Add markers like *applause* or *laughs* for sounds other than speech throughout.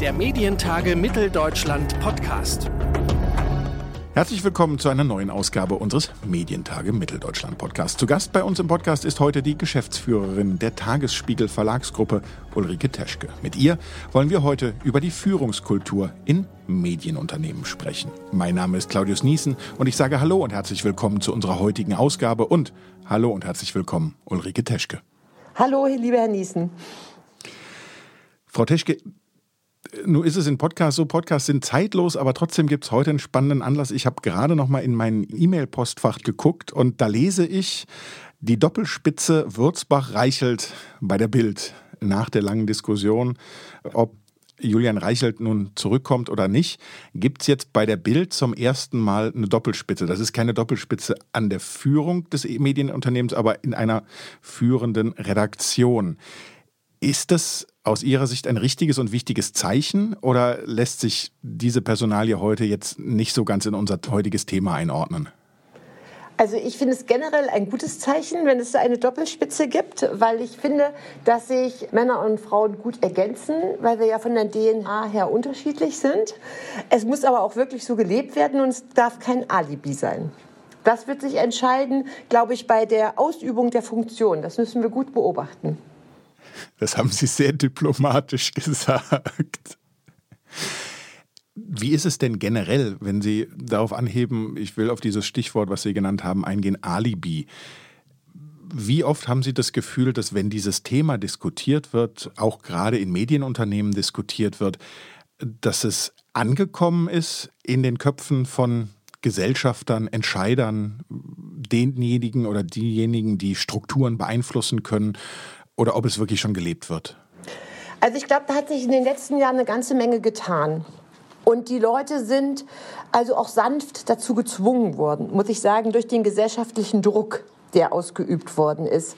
der Medientage Mitteldeutschland Podcast. Herzlich willkommen zu einer neuen Ausgabe unseres Medientage Mitteldeutschland Podcasts. Zu Gast bei uns im Podcast ist heute die Geschäftsführerin der Tagesspiegel Verlagsgruppe Ulrike Teschke. Mit ihr wollen wir heute über die Führungskultur in Medienunternehmen sprechen. Mein Name ist Claudius Niesen und ich sage Hallo und herzlich willkommen zu unserer heutigen Ausgabe und Hallo und herzlich willkommen Ulrike Teschke. Hallo, lieber Herr Niesen. Frau Teschke, nun ist es in Podcasts so, Podcasts sind zeitlos, aber trotzdem gibt es heute einen spannenden Anlass. Ich habe gerade noch mal in mein E-Mail-Postfach geguckt und da lese ich die Doppelspitze Würzbach-Reichelt bei der Bild nach der langen Diskussion, ob Julian Reichelt nun zurückkommt oder nicht, gibt es jetzt bei der Bild zum ersten Mal eine Doppelspitze. Das ist keine Doppelspitze an der Führung des Medienunternehmens, aber in einer führenden Redaktion. Ist das aus Ihrer Sicht ein richtiges und wichtiges Zeichen oder lässt sich diese Personalie heute jetzt nicht so ganz in unser heutiges Thema einordnen? Also ich finde es generell ein gutes Zeichen, wenn es eine Doppelspitze gibt, weil ich finde, dass sich Männer und Frauen gut ergänzen, weil wir ja von der DNA her unterschiedlich sind. Es muss aber auch wirklich so gelebt werden und es darf kein Alibi sein. Das wird sich entscheiden, glaube ich, bei der Ausübung der Funktion. Das müssen wir gut beobachten. Das haben Sie sehr diplomatisch *laughs* gesagt. Wie ist es denn generell, wenn Sie darauf anheben, ich will auf dieses Stichwort, was Sie genannt haben, eingehen, Alibi? Wie oft haben Sie das Gefühl, dass wenn dieses Thema diskutiert wird, auch gerade in Medienunternehmen diskutiert wird, dass es angekommen ist in den Köpfen von Gesellschaftern, Entscheidern, denjenigen oder diejenigen, die Strukturen beeinflussen können oder ob es wirklich schon gelebt wird? Also ich glaube, da hat sich in den letzten Jahren eine ganze Menge getan. Und die Leute sind also auch sanft dazu gezwungen worden, muss ich sagen, durch den gesellschaftlichen Druck der ausgeübt worden ist.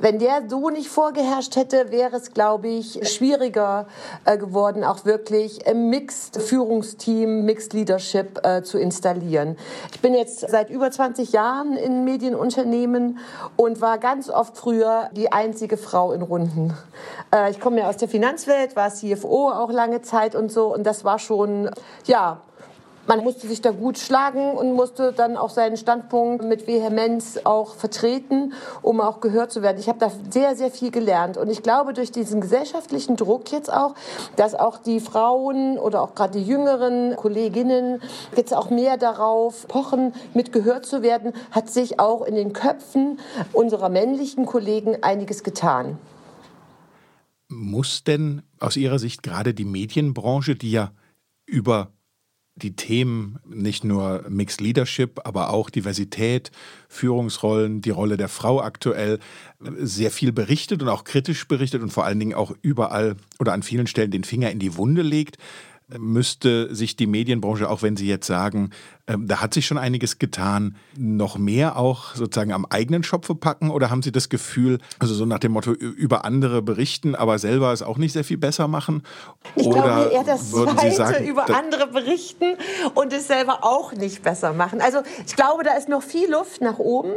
Wenn der so nicht vorgeherrscht hätte, wäre es, glaube ich, schwieriger äh, geworden, auch wirklich ein Mixed Führungsteam, Mixed Leadership äh, zu installieren. Ich bin jetzt seit über 20 Jahren in Medienunternehmen und war ganz oft früher die einzige Frau in Runden. Äh, ich komme ja aus der Finanzwelt, war CFO auch lange Zeit und so und das war schon, ja, man musste sich da gut schlagen und musste dann auch seinen Standpunkt mit Vehemenz auch vertreten, um auch gehört zu werden. Ich habe da sehr, sehr viel gelernt. Und ich glaube, durch diesen gesellschaftlichen Druck jetzt auch, dass auch die Frauen oder auch gerade die jüngeren Kolleginnen jetzt auch mehr darauf pochen, mit gehört zu werden, hat sich auch in den Köpfen unserer männlichen Kollegen einiges getan. Muss denn aus Ihrer Sicht gerade die Medienbranche, die ja über die Themen nicht nur Mixed Leadership, aber auch Diversität, Führungsrollen, die Rolle der Frau aktuell sehr viel berichtet und auch kritisch berichtet und vor allen Dingen auch überall oder an vielen Stellen den Finger in die Wunde legt. Müsste sich die Medienbranche, auch wenn Sie jetzt sagen, ähm, da hat sich schon einiges getan, noch mehr auch sozusagen am eigenen Schopfe packen? Oder haben Sie das Gefühl, also so nach dem Motto, über andere berichten, aber selber es auch nicht sehr viel besser machen? Ich Oder glaube eher das Zweite, sagen, über andere berichten und es selber auch nicht besser machen. Also ich glaube, da ist noch viel Luft nach oben.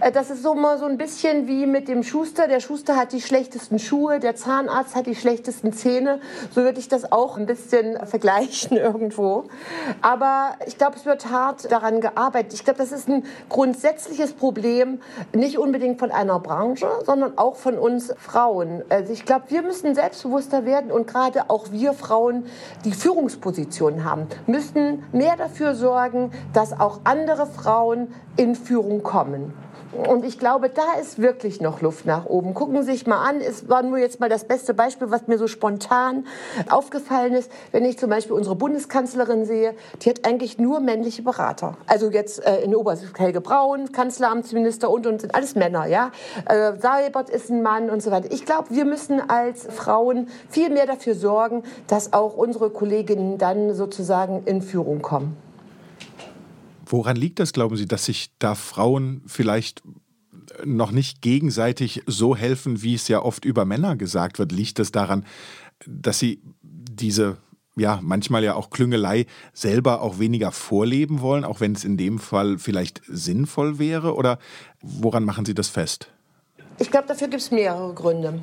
Äh, das ist so mal so ein bisschen wie mit dem Schuster. Der Schuster hat die schlechtesten Schuhe, der Zahnarzt hat die schlechtesten Zähne. So würde ich das auch ein bisschen *laughs* vergleichen irgendwo. Aber ich glaube, es wird hart daran gearbeitet. Ich glaube, das ist ein grundsätzliches Problem, nicht unbedingt von einer Branche, sondern auch von uns Frauen. Also ich glaube, wir müssen selbstbewusster werden und gerade auch wir Frauen, die Führungspositionen haben, müssen mehr dafür sorgen, dass auch andere Frauen in Führung kommen. Und ich glaube, da ist wirklich noch Luft nach oben. Gucken Sie sich mal an, es war nur jetzt mal das beste Beispiel, was mir so spontan aufgefallen ist. Wenn ich zum Beispiel unsere Bundeskanzlerin sehe, die hat eigentlich nur männliche Berater. Also jetzt äh, in der Obersicht Helge Braun, Kanzleramtsminister und und sind alles Männer, ja. Äh, Seibert ist ein Mann und so weiter. Ich glaube, wir müssen als Frauen viel mehr dafür sorgen, dass auch unsere Kolleginnen dann sozusagen in Führung kommen. Woran liegt das, glauben Sie, dass sich da Frauen vielleicht noch nicht gegenseitig so helfen, wie es ja oft über Männer gesagt wird? Liegt es daran, dass sie diese ja, manchmal ja auch Klüngelei selber auch weniger vorleben wollen, auch wenn es in dem Fall vielleicht sinnvoll wäre? Oder woran machen Sie das fest? Ich glaube, dafür gibt es mehrere Gründe.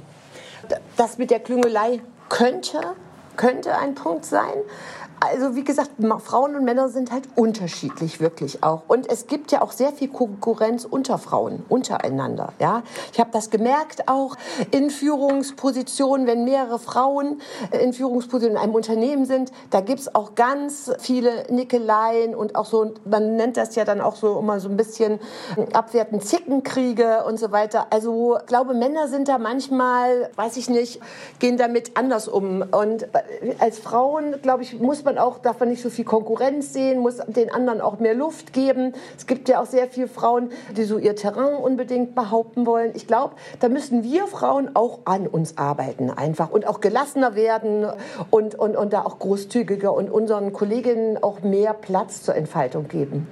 Das mit der Klüngelei könnte könnte ein Punkt sein. Also wie gesagt, Frauen und Männer sind halt unterschiedlich wirklich auch. Und es gibt ja auch sehr viel Konkurrenz unter Frauen, untereinander. Ja, ich habe das gemerkt auch in Führungspositionen, wenn mehrere Frauen in Führungspositionen in einem Unternehmen sind, da gibt's auch ganz viele Nickeleien und auch so, man nennt das ja dann auch so immer so ein bisschen abwertend Zickenkriege und so weiter. Also ich glaube, Männer sind da manchmal, weiß ich nicht, gehen damit anders um. Und als Frauen, glaube ich, muss man man auch, darf man nicht so viel Konkurrenz sehen, muss den anderen auch mehr Luft geben. Es gibt ja auch sehr viele Frauen, die so ihr Terrain unbedingt behaupten wollen. Ich glaube, da müssen wir Frauen auch an uns arbeiten einfach und auch gelassener werden und, und, und da auch großzügiger und unseren Kolleginnen auch mehr Platz zur Entfaltung geben.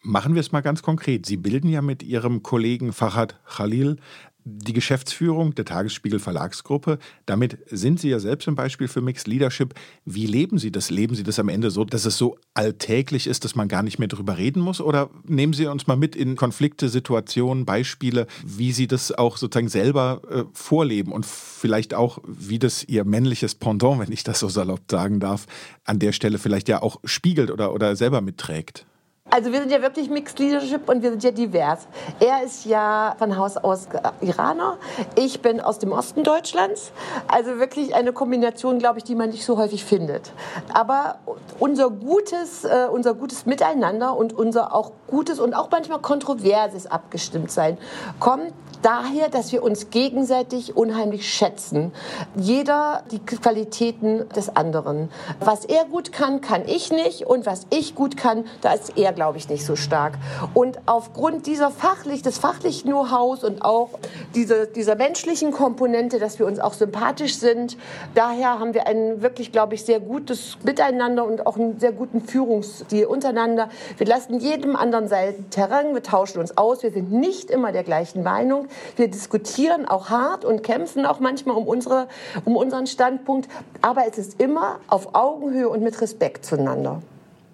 Machen wir es mal ganz konkret. Sie bilden ja mit Ihrem Kollegen Fahad Khalil die Geschäftsführung der Tagesspiegel Verlagsgruppe. Damit sind Sie ja selbst ein Beispiel für Mixed Leadership. Wie leben Sie das? Leben Sie das am Ende so, dass es so alltäglich ist, dass man gar nicht mehr drüber reden muss? Oder nehmen Sie uns mal mit in Konflikte, Situationen, Beispiele, wie Sie das auch sozusagen selber äh, vorleben und vielleicht auch, wie das Ihr männliches Pendant, wenn ich das so salopp sagen darf, an der Stelle vielleicht ja auch spiegelt oder, oder selber mitträgt? Also wir sind ja wirklich Mixed Leadership und wir sind ja divers. Er ist ja von Haus aus Iraner, ich bin aus dem Osten Deutschlands. Also wirklich eine Kombination, glaube ich, die man nicht so häufig findet. Aber unser gutes, äh, unser gutes Miteinander und unser auch gutes und auch manchmal kontroverses abgestimmt sein kommt daher, dass wir uns gegenseitig unheimlich schätzen. Jeder die Qualitäten des anderen. Was er gut kann, kann ich nicht. Und was ich gut kann, da ist er, glaube ich, nicht so stark. Und aufgrund dieser fachlich, des fachlichen Know-hows und auch diese, dieser menschlichen Komponente, dass wir uns auch sympathisch sind, daher haben wir ein wirklich, glaube ich, sehr gutes Miteinander und auch einen sehr guten Führungsstil untereinander. Wir lassen jedem anderen sein Terrain, wir tauschen uns aus, wir sind nicht immer der gleichen Meinung. Wir diskutieren auch hart und kämpfen auch manchmal um, unsere, um unseren Standpunkt. Aber es ist immer auf Augenhöhe und mit Respekt zueinander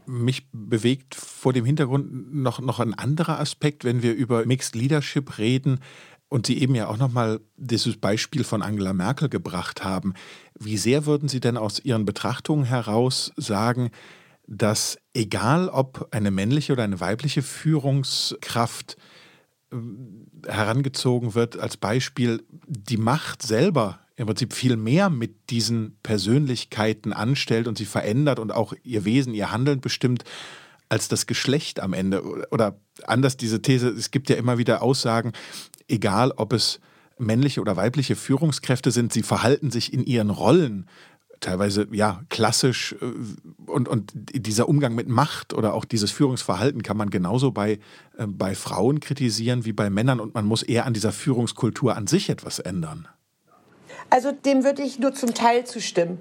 mich bewegt vor dem Hintergrund noch, noch ein anderer Aspekt, wenn wir über Mixed Leadership reden und Sie eben ja auch nochmal dieses Beispiel von Angela Merkel gebracht haben. Wie sehr würden Sie denn aus Ihren Betrachtungen heraus sagen, dass egal ob eine männliche oder eine weibliche Führungskraft herangezogen wird als Beispiel, die Macht selber im Prinzip viel mehr mit diesen Persönlichkeiten anstellt und sie verändert und auch ihr Wesen, ihr Handeln bestimmt, als das Geschlecht am Ende. Oder anders diese These, es gibt ja immer wieder Aussagen, egal ob es männliche oder weibliche Führungskräfte sind, sie verhalten sich in ihren Rollen teilweise ja klassisch äh, und, und dieser Umgang mit Macht oder auch dieses Führungsverhalten kann man genauso bei, äh, bei Frauen kritisieren wie bei Männern und man muss eher an dieser Führungskultur an sich etwas ändern. Also dem würde ich nur zum Teil zustimmen.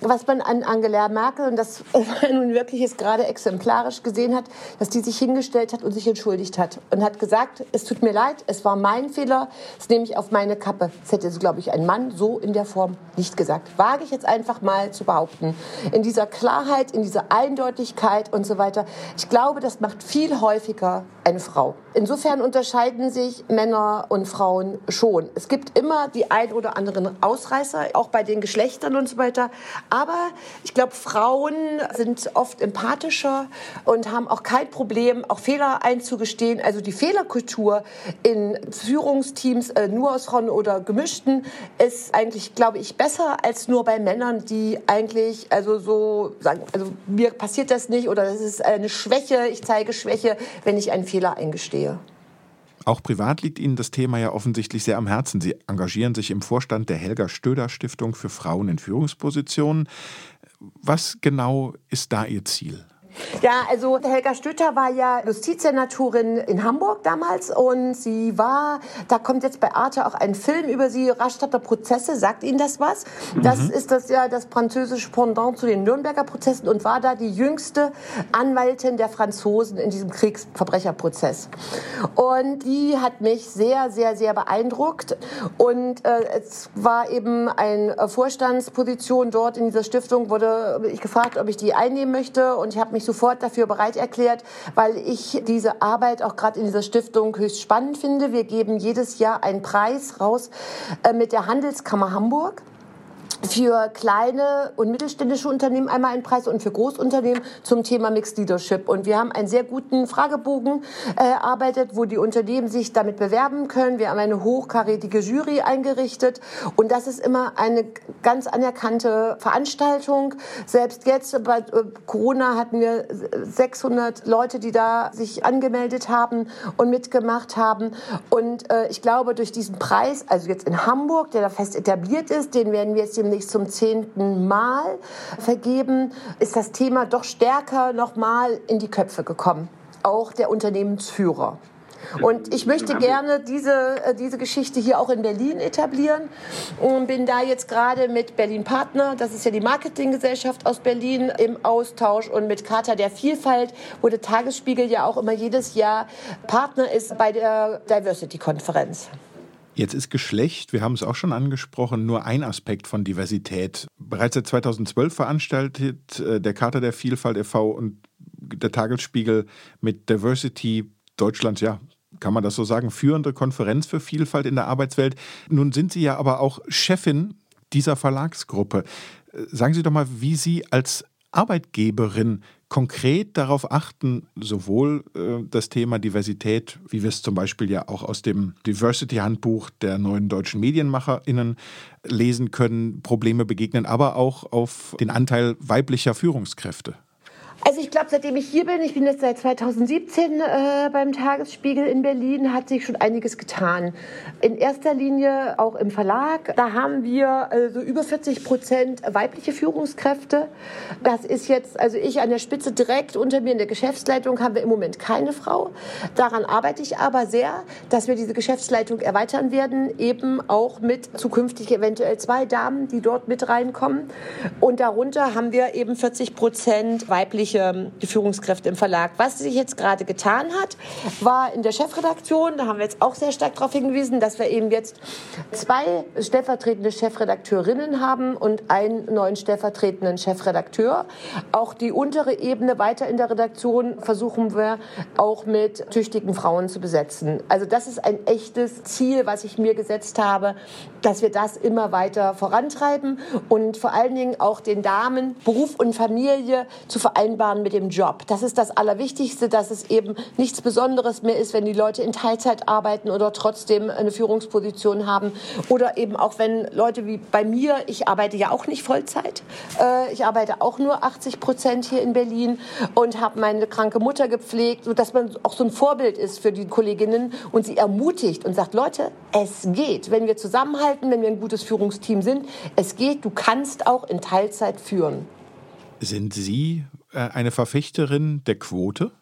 Was man an Angela Merkel, und das *laughs* nun wirklich ist gerade exemplarisch gesehen hat, dass die sich hingestellt hat und sich entschuldigt hat und hat gesagt, es tut mir leid, es war mein Fehler, das nehme ich auf meine Kappe. Das hätte, glaube ich, ein Mann so in der Form nicht gesagt. Wage ich jetzt einfach mal zu behaupten. In dieser Klarheit, in dieser Eindeutigkeit und so weiter. Ich glaube, das macht viel häufiger eine Frau. Insofern unterscheiden sich Männer und Frauen schon. Es gibt immer die ein oder anderen Ausreißer, auch bei den Geschlechtern und so weiter. Aber ich glaube, Frauen sind oft empathischer und haben auch kein Problem, auch Fehler einzugestehen. Also die Fehlerkultur in Führungsteams, äh, nur aus Frauen oder gemischten, ist eigentlich, glaube ich, besser als nur bei Männern, die eigentlich also so sagen, also mir passiert das nicht oder das ist eine Schwäche, ich zeige Schwäche, wenn ich einen Fehler eingestehe. Auch privat liegt Ihnen das Thema ja offensichtlich sehr am Herzen. Sie engagieren sich im Vorstand der Helga Stöder Stiftung für Frauen in Führungspositionen. Was genau ist da Ihr Ziel? Ja, also Helga Stötter war ja Justizsenatorin in Hamburg damals und sie war, da kommt jetzt bei Arte auch ein Film über sie, Rastatter Prozesse, sagt Ihnen das was? Das mhm. ist das ja das französische Pendant zu den Nürnberger Prozessen und war da die jüngste Anwältin der Franzosen in diesem Kriegsverbrecherprozess. Und die hat mich sehr, sehr, sehr beeindruckt und äh, es war eben eine Vorstandsposition dort in dieser Stiftung, wurde ich gefragt, ob ich die einnehmen möchte und ich habe mich mich sofort dafür bereit erklärt, weil ich diese Arbeit auch gerade in dieser Stiftung höchst spannend finde. Wir geben jedes Jahr einen Preis raus äh, mit der Handelskammer Hamburg. Für kleine und mittelständische Unternehmen einmal einen Preis und für Großunternehmen zum Thema Mixed Leadership. Und wir haben einen sehr guten Fragebogen äh, erarbeitet, wo die Unternehmen sich damit bewerben können. Wir haben eine hochkarätige Jury eingerichtet und das ist immer eine ganz anerkannte Veranstaltung. Selbst jetzt bei äh, Corona hatten wir 600 Leute, die da sich angemeldet haben und mitgemacht haben. Und äh, ich glaube, durch diesen Preis, also jetzt in Hamburg, der da fest etabliert ist, den werden wir jetzt demnächst zum zehnten Mal vergeben, ist das Thema doch stärker nochmal in die Köpfe gekommen. Auch der Unternehmensführer. Und ich möchte gerne diese, äh, diese Geschichte hier auch in Berlin etablieren und bin da jetzt gerade mit Berlin Partner, das ist ja die Marketinggesellschaft aus Berlin, im Austausch und mit Charta der Vielfalt, wo der Tagesspiegel ja auch immer jedes Jahr Partner ist bei der Diversity-Konferenz. Jetzt ist Geschlecht, wir haben es auch schon angesprochen, nur ein Aspekt von Diversität. Bereits seit 2012 veranstaltet äh, der Charta der Vielfalt e.V. und der Tagesspiegel mit Diversity Deutschlands ja kann man das so sagen, führende Konferenz für Vielfalt in der Arbeitswelt. Nun sind Sie ja aber auch Chefin dieser Verlagsgruppe. Sagen Sie doch mal, wie Sie als Arbeitgeberin konkret darauf achten, sowohl äh, das Thema Diversität, wie wir es zum Beispiel ja auch aus dem Diversity-Handbuch der neuen deutschen MedienmacherInnen lesen können, Probleme begegnen, aber auch auf den Anteil weiblicher Führungskräfte. Also ich glaube, seitdem ich hier bin, ich bin jetzt seit 2017 äh, beim Tagesspiegel in Berlin, hat sich schon einiges getan. In erster Linie auch im Verlag. Da haben wir äh, so über 40 Prozent weibliche Führungskräfte. Das ist jetzt, also ich an der Spitze direkt unter mir in der Geschäftsleitung haben wir im Moment keine Frau. Daran arbeite ich aber sehr, dass wir diese Geschäftsleitung erweitern werden, eben auch mit zukünftig eventuell zwei Damen, die dort mit reinkommen. Und darunter haben wir eben 40 Prozent weibliche weibliche Führungskräfte im Verlag. Was sich jetzt gerade getan hat, war in der Chefredaktion, da haben wir jetzt auch sehr stark darauf hingewiesen, dass wir eben jetzt zwei stellvertretende Chefredakteurinnen haben und einen neuen stellvertretenden Chefredakteur. Auch die untere Ebene weiter in der Redaktion versuchen wir auch mit tüchtigen Frauen zu besetzen. Also das ist ein echtes Ziel, was ich mir gesetzt habe, dass wir das immer weiter vorantreiben und vor allen Dingen auch den Damen Beruf und Familie zu vereinbaren vereinbaren mit dem Job. Das ist das Allerwichtigste, dass es eben nichts Besonderes mehr ist, wenn die Leute in Teilzeit arbeiten oder trotzdem eine Führungsposition haben. Oder eben auch wenn Leute wie bei mir, ich arbeite ja auch nicht Vollzeit. Äh, ich arbeite auch nur 80 Prozent hier in Berlin und habe meine kranke Mutter gepflegt, sodass man auch so ein Vorbild ist für die Kolleginnen und sie ermutigt und sagt, Leute, es geht. Wenn wir zusammenhalten, wenn wir ein gutes Führungsteam sind, es geht, du kannst auch in Teilzeit führen. Sind Sie eine Verfechterin der Quote?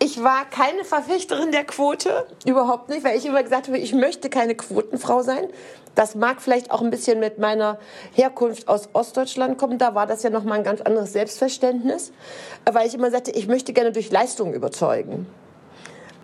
Ich war keine Verfechterin der Quote, überhaupt nicht, weil ich immer gesagt habe, ich möchte keine Quotenfrau sein. Das mag vielleicht auch ein bisschen mit meiner Herkunft aus Ostdeutschland kommen. Da war das ja noch mal ein ganz anderes Selbstverständnis, weil ich immer sagte, ich möchte gerne durch Leistung überzeugen.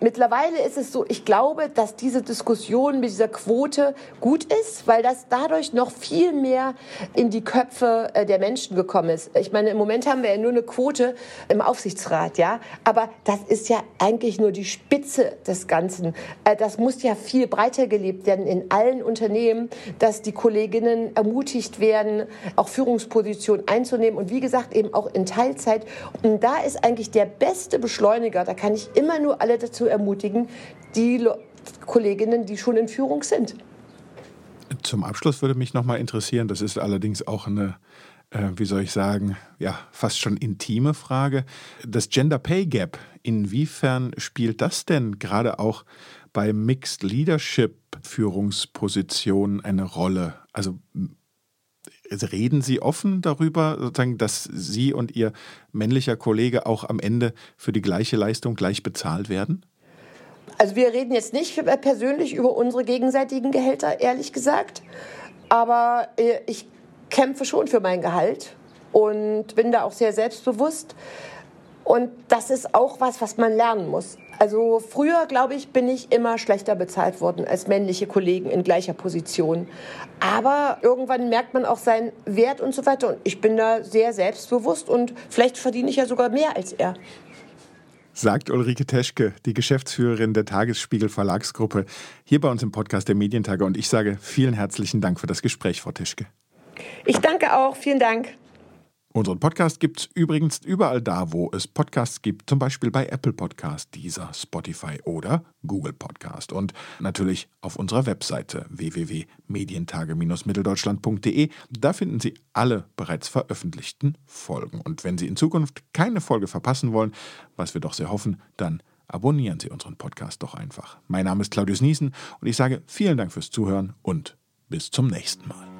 Mittlerweile ist es so, ich glaube, dass diese Diskussion mit dieser Quote gut ist, weil das dadurch noch viel mehr in die Köpfe äh, der Menschen gekommen ist. Ich meine, im Moment haben wir ja nur eine Quote im Aufsichtsrat, ja, aber das ist ja eigentlich nur die Spitze des Ganzen. Äh, das muss ja viel breiter gelebt werden in allen Unternehmen, dass die Kolleginnen ermutigt werden, auch Führungspositionen einzunehmen und wie gesagt eben auch in Teilzeit. Und da ist eigentlich der beste Beschleuniger, da kann ich immer nur alle dazu ermutigen, die Kolleginnen, die schon in Führung sind. Zum Abschluss würde mich noch mal interessieren, das ist allerdings auch eine, äh, wie soll ich sagen, ja, fast schon intime Frage. Das Gender Pay Gap, inwiefern spielt das denn gerade auch bei Mixed Leadership Führungspositionen eine Rolle? Also reden Sie offen darüber, sozusagen, dass Sie und Ihr männlicher Kollege auch am Ende für die gleiche Leistung gleich bezahlt werden? Also wir reden jetzt nicht persönlich über unsere gegenseitigen Gehälter, ehrlich gesagt. Aber äh, ich kämpfe schon für mein Gehalt und bin da auch sehr selbstbewusst. Und das ist auch was, was man lernen muss. Also früher, glaube ich, bin ich immer schlechter bezahlt worden als männliche Kollegen in gleicher Position. Aber irgendwann merkt man auch seinen Wert und so weiter. Und ich bin da sehr selbstbewusst und vielleicht verdiene ich ja sogar mehr als er sagt Ulrike Teschke, die Geschäftsführerin der Tagesspiegel Verlagsgruppe, hier bei uns im Podcast der Medientage. Und ich sage vielen herzlichen Dank für das Gespräch, Frau Teschke. Ich danke auch. Vielen Dank. Unseren Podcast gibt es übrigens überall da, wo es Podcasts gibt, zum Beispiel bei Apple Podcast, dieser Spotify oder Google Podcast. Und natürlich auf unserer Webseite www.medientage-mitteldeutschland.de. Da finden Sie alle bereits veröffentlichten Folgen. Und wenn Sie in Zukunft keine Folge verpassen wollen, was wir doch sehr hoffen, dann abonnieren Sie unseren Podcast doch einfach. Mein Name ist Claudius Niesen und ich sage vielen Dank fürs Zuhören und bis zum nächsten Mal.